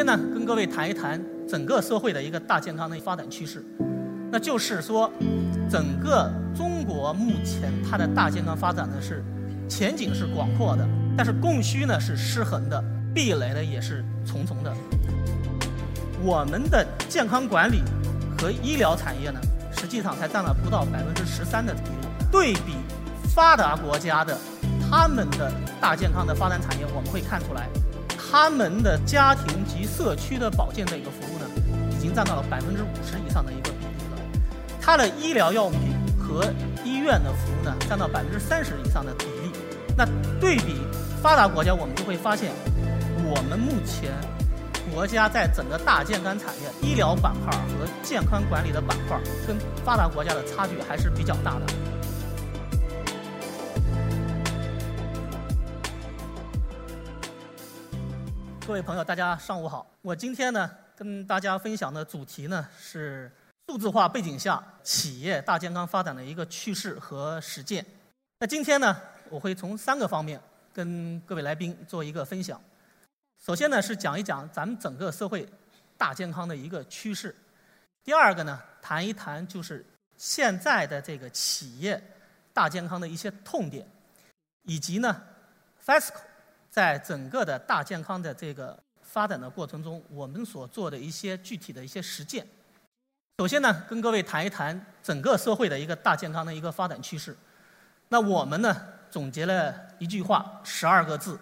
先呢，跟各位谈一谈整个社会的一个大健康的发展趋势，那就是说，整个中国目前它的大健康发展呢是前景是广阔的，但是供需呢是失衡的，壁垒呢也是重重的。我们的健康管理和医疗产业呢，实际上才占了不到百分之十三的比例。对比发达国家的他们的大健康的发展产业，我们会看出来。他们的家庭及社区的保健的一个服务呢，已经占到了百分之五十以上的一个比例了。它的医疗药品和医院的服务呢，占到百分之三十以上的比例。那对比发达国家，我们就会发现，我们目前国家在整个大健康产业、医疗板块和健康管理的板块，跟发达国家的差距还是比较大的。各位朋友，大家上午好。我今天呢，跟大家分享的主题呢是数字化背景下企业大健康发展的一个趋势和实践。那今天呢，我会从三个方面跟各位来宾做一个分享。首先呢，是讲一讲咱们整个社会大健康的一个趋势。第二个呢，谈一谈就是现在的这个企业大健康的一些痛点，以及呢，FESCO。在整个的大健康的这个发展的过程中，我们所做的一些具体的一些实践。首先呢，跟各位谈一谈整个社会的一个大健康的一个发展趋势。那我们呢，总结了一句话，十二个字，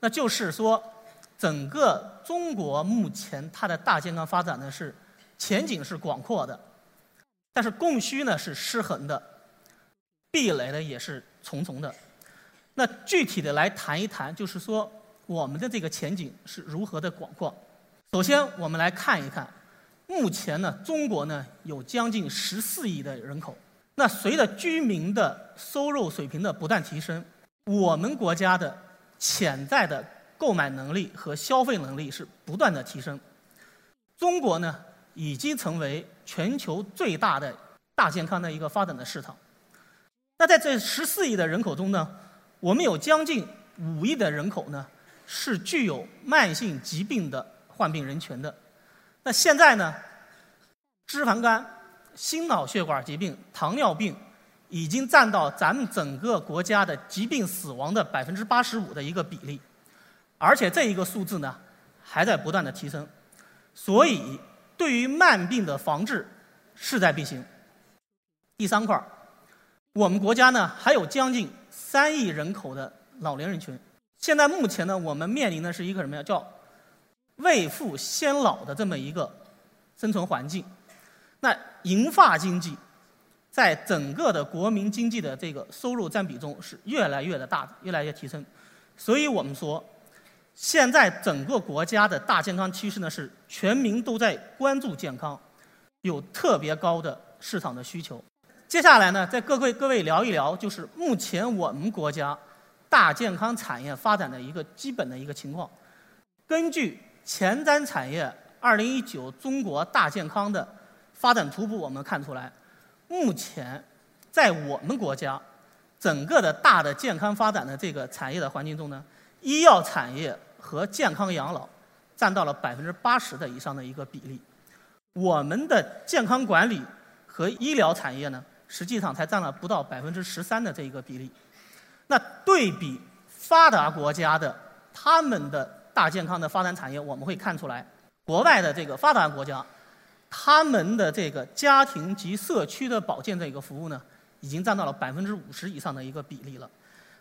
那就是说，整个中国目前它的大健康发展呢是前景是广阔的，但是供需呢是失衡的，壁垒呢也是重重的。那具体的来谈一谈，就是说我们的这个前景是如何的广阔。首先，我们来看一看，目前呢，中国呢有将近十四亿的人口。那随着居民的收入水平的不断提升，我们国家的潜在的购买能力和消费能力是不断的提升。中国呢已经成为全球最大的大健康的一个发展的市场。那在这十四亿的人口中呢？我们有将近五亿的人口呢，是具有慢性疾病的患病人群的。那现在呢，脂肪肝、心脑血管疾病、糖尿病，已经占到咱们整个国家的疾病死亡的百分之八十五的一个比例，而且这一个数字呢，还在不断的提升。所以，对于慢病的防治，势在必行。第三块儿，我们国家呢，还有将近。三亿人口的老年人群，现在目前呢，我们面临的是一个什么呀？叫未富先老的这么一个生存环境。那银发经济在整个的国民经济的这个收入占比中是越来越的大，越来越提升。所以我们说，现在整个国家的大健康趋势呢，是全民都在关注健康，有特别高的市场的需求。接下来呢，再各位各位聊一聊，就是目前我们国家大健康产业发展的一个基本的一个情况。根据前瞻产业二零一九中国大健康的发展图谱，我们看出来，目前在我们国家整个的大的健康发展的这个产业的环境中呢，医药产业和健康养老占到了百分之八十的以上的一个比例。我们的健康管理和医疗产业呢？实际上才占了不到百分之十三的这一个比例。那对比发达国家的他们的大健康的发展产业，我们会看出来，国外的这个发达国家，他们的这个家庭及社区的保健这个服务呢，已经占到了百分之五十以上的一个比例了。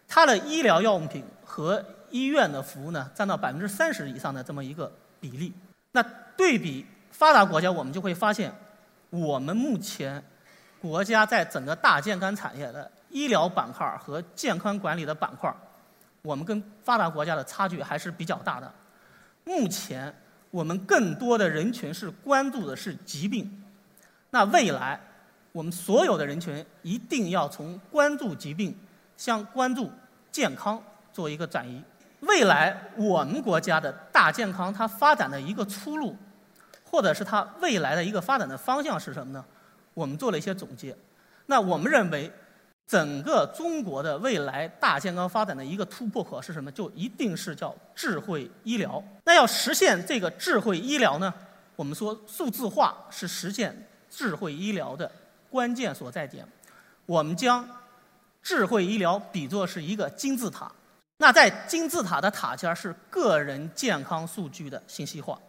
它的医疗药品和医院的服务呢，占到百分之三十以上的这么一个比例。那对比发达国家，我们就会发现，我们目前。国家在整个大健康产业的医疗板块和健康管理的板块，我们跟发达国家的差距还是比较大的。目前我们更多的人群是关注的是疾病，那未来我们所有的人群一定要从关注疾病向关注健康做一个转移。未来我们国家的大健康它发展的一个出路，或者是它未来的一个发展的方向是什么呢？我们做了一些总结，那我们认为，整个中国的未来大健康发展的一个突破口是什么？就一定是叫智慧医疗。那要实现这个智慧医疗呢？我们说数字化是实现智慧医疗的关键所在点。我们将智慧医疗比作是一个金字塔，那在金字塔的塔尖是个人健康数据的信息化。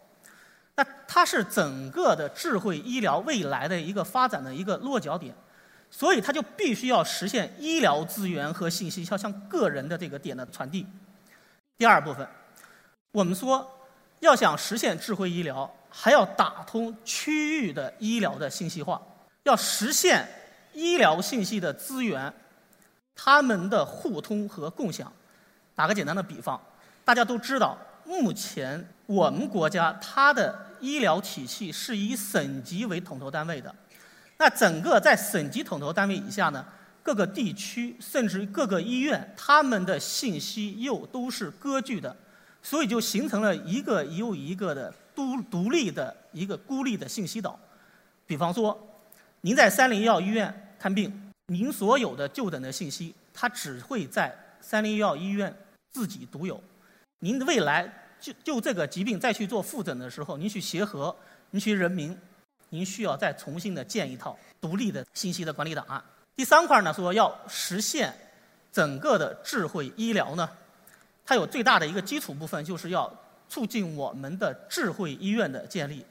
那它是整个的智慧医疗未来的一个发展的一个落脚点，所以它就必须要实现医疗资源和信息要向个人的这个点的传递。第二部分，我们说要想实现智慧医疗，还要打通区域的医疗的信息化，要实现医疗信息的资源，它们的互通和共享。打个简单的比方，大家都知道。目前我们国家它的医疗体系是以省级为统筹单位的，那整个在省级统筹单位以下呢，各个地区甚至各个医院，他们的信息又都是割据的，所以就形成了一个又一个的独独立的一个孤立的信息岛。比方说，您在三零医药医院看病，您所有的就诊的信息，它只会在三零医药医院自己独有。您未来就就这个疾病再去做复诊的时候，您去协和，您去人民，您需要再重新的建一套独立的信息的管理档案。第三块呢，说要实现整个的智慧医疗呢，它有最大的一个基础部分，就是要促进我们的智慧医院的建立，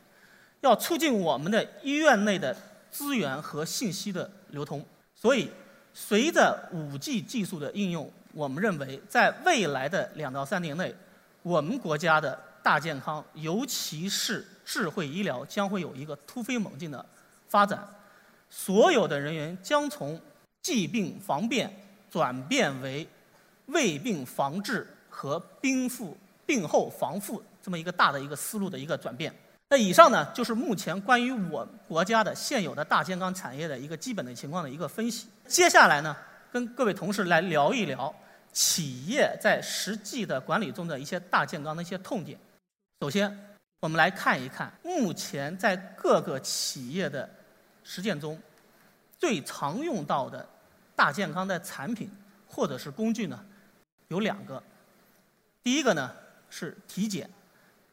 要促进我们的医院内的资源和信息的流通。所以，随着五 G 技术的应用。我们认为，在未来的两到三年内，我们国家的大健康，尤其是智慧医疗，将会有一个突飞猛进的发展。所有的人员将从疾病防变转变为未病防治和病复病后防复这么一个大的一个思路的一个转变。那以上呢，就是目前关于我国家的现有的大健康产业的一个基本的情况的一个分析。接下来呢，跟各位同事来聊一聊。企业在实际的管理中的一些大健康的一些痛点。首先，我们来看一看目前在各个企业的实践中，最常用到的大健康的产品或者是工具呢，有两个。第一个呢是体检，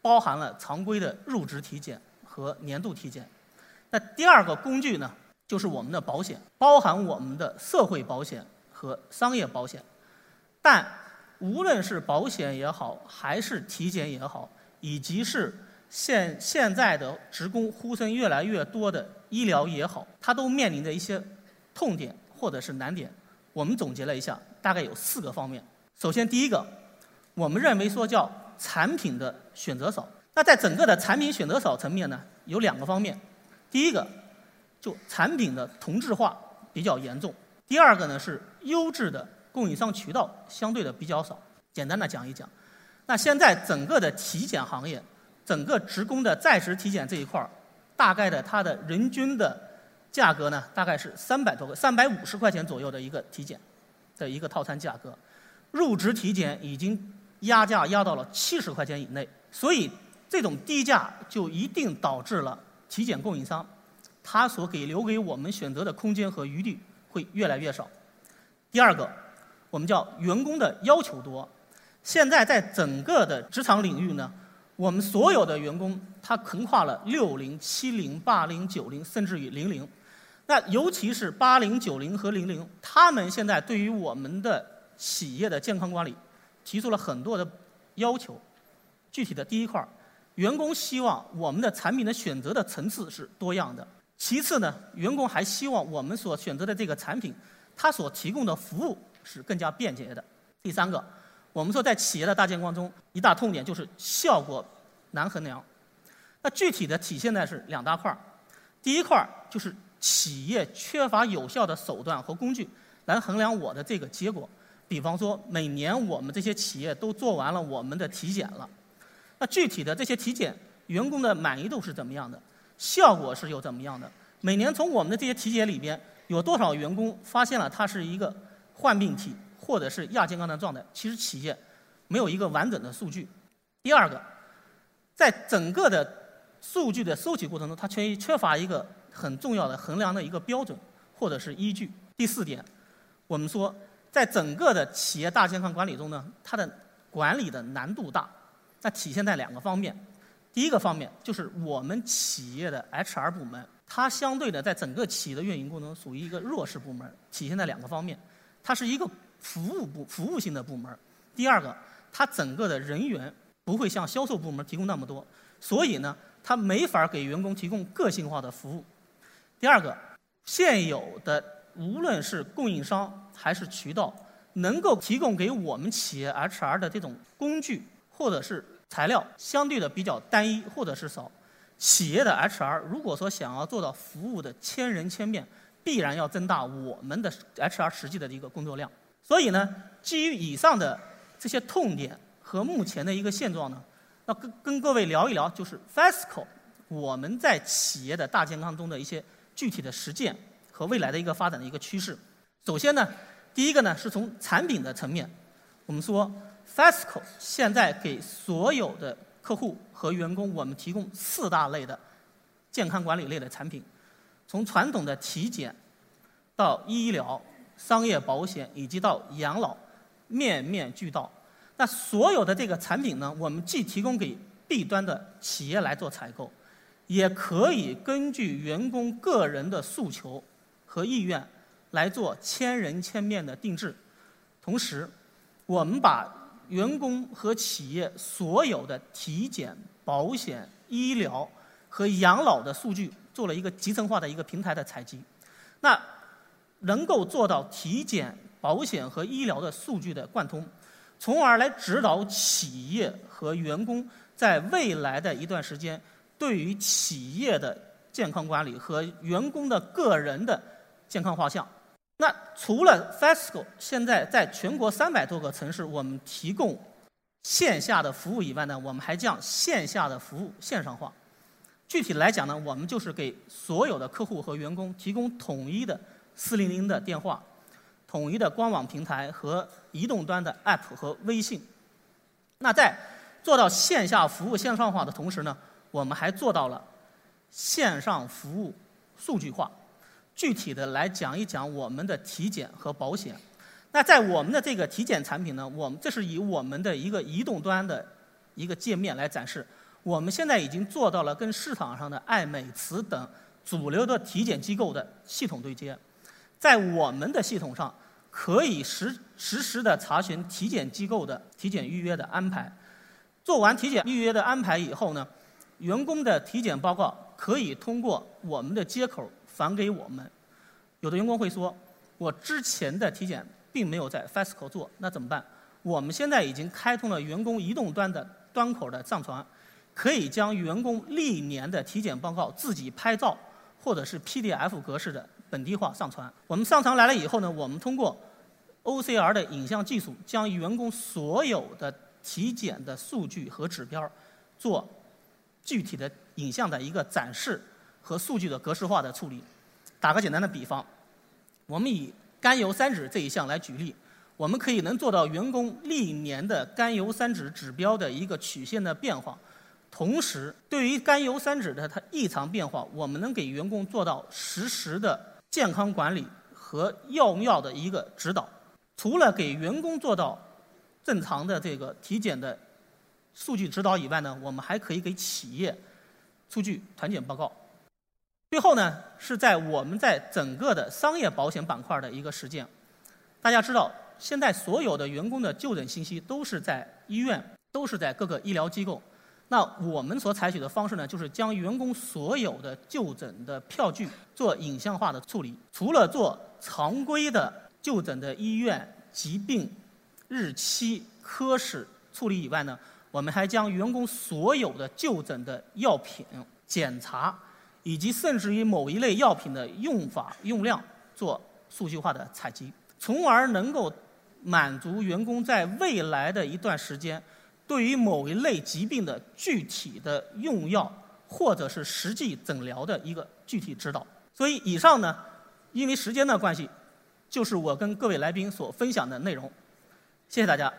包含了常规的入职体检和年度体检。那第二个工具呢，就是我们的保险，包含我们的社会保险和商业保险。但无论是保险也好，还是体检也好，以及是现现在的职工呼声越来越多的医疗也好，它都面临着一些痛点或者是难点。我们总结了一下，大概有四个方面。首先，第一个，我们认为说叫产品的选择少。那在整个的产品选择少层面呢，有两个方面。第一个，就产品的同质化比较严重；第二个呢是优质的。供应商渠道相对的比较少，简单的讲一讲。那现在整个的体检行业，整个职工的在职体检这一块儿，大概的它的人均的价格呢，大概是三百多个，三百五十块钱左右的一个体检的一个套餐价格。入职体检已经压价压到了七十块钱以内，所以这种低价就一定导致了体检供应商他所给留给我们选择的空间和余地会越来越少。第二个。我们叫员工的要求多，现在在整个的职场领域呢，我们所有的员工他横跨了六零、七零、八零、九零，甚至于零零。那尤其是八零、九零和零零，他们现在对于我们的企业的健康管理提出了很多的要求。具体的第一块儿，员工希望我们的产品的选择的层次是多样的。其次呢，员工还希望我们所选择的这个产品，它所提供的服务。是更加便捷的。第三个，我们说在企业的大健康中，一大痛点就是效果难衡量。那具体的体现在是两大块儿。第一块儿就是企业缺乏有效的手段和工具来衡量我的这个结果。比方说，每年我们这些企业都做完了我们的体检了，那具体的这些体检员工的满意度是怎么样的？效果是又怎么样的？每年从我们的这些体检里边，有多少员工发现了他是一个？患病体或者是亚健康的状态，其实企业没有一个完整的数据。第二个，在整个的数据的收集过程中，它缺缺乏一个很重要的衡量的一个标准或者是依据。第四点，我们说，在整个的企业大健康管理中呢，它的管理的难度大，那体现在两个方面。第一个方面就是我们企业的 HR 部门，它相对的在整个企业的运营过程中属于一个弱势部门，体现在两个方面，它是一个服务部服务性的部门。第二个，它整个的人员不会像销售部门提供那么多，所以呢，它没法给员工提供个性化的服务。第二个，现有的无论是供应商还是渠道，能够提供给我们企业 HR 的这种工具或者是材料，相对的比较单一或者是少。企业的 HR 如果说想要做到服务的千人千面，必然要增大我们的 HR 实际的一个工作量。所以呢，基于以上的。这些痛点和目前的一个现状呢，那跟跟各位聊一聊，就是 FESCO 我们在企业的大健康中的一些具体的实践和未来的一个发展的一个趋势。首先呢，第一个呢是从产品的层面，我们说 FESCO 现在给所有的客户和员工，我们提供四大类的健康管理类的产品，从传统的体检到医疗、商业保险以及到养老。面面俱到，那所有的这个产品呢，我们既提供给 B 端的企业来做采购，也可以根据员工个人的诉求和意愿来做千人千面的定制。同时，我们把员工和企业所有的体检、保险、医疗和养老的数据做了一个集成化的一个平台的采集，那能够做到体检。保险和医疗的数据的贯通，从而来指导企业和员工在未来的一段时间对于企业的健康管理和员工的个人的健康画像。那除了 FESCO 现在在全国三百多个城市我们提供线下的服务以外呢，我们还将线下的服务线上化。具体来讲呢，我们就是给所有的客户和员工提供统一的四零零的电话。统一的官网平台和移动端的 App 和微信。那在做到线下服务线上化的同时呢，我们还做到了线上服务数据化。具体的来讲一讲我们的体检和保险。那在我们的这个体检产品呢，我们这是以我们的一个移动端的一个界面来展示。我们现在已经做到了跟市场上的爱美慈等主流的体检机构的系统对接。在我们的系统上，可以实实时的查询体检机构的体检预约的安排。做完体检预约的安排以后呢，员工的体检报告可以通过我们的接口返给我们。有的员工会说，我之前的体检并没有在 FESCO 做，那怎么办？我们现在已经开通了员工移动端的端口的上传，可以将员工历年的体检报告自己拍照，或者是 PDF 格式的。本地化上传，我们上传来了以后呢，我们通过 OCR 的影像技术，将员工所有的体检的数据和指标做具体的影像的一个展示和数据的格式化的处理。打个简单的比方，我们以甘油三酯这一项来举例，我们可以能做到员工历年的甘油三酯指标的一个曲线的变化。同时，对于甘油三酯的它异常变化，我们能给员工做到实时的。健康管理和用药的一个指导，除了给员工做到正常的这个体检的数据指导以外呢，我们还可以给企业出具团检报告。最后呢，是在我们在整个的商业保险板块的一个实践。大家知道，现在所有的员工的就诊信息都是在医院，都是在各个医疗机构。那我们所采取的方式呢，就是将员工所有的就诊的票据做影像化的处理。除了做常规的就诊的医院、疾病、日期、科室处理以外呢，我们还将员工所有的就诊的药品检查，以及甚至于某一类药品的用法用量做数据化的采集，从而能够满足员工在未来的一段时间。对于某一类疾病的具体的用药，或者是实际诊疗的一个具体指导。所以以上呢，因为时间的关系，就是我跟各位来宾所分享的内容。谢谢大家。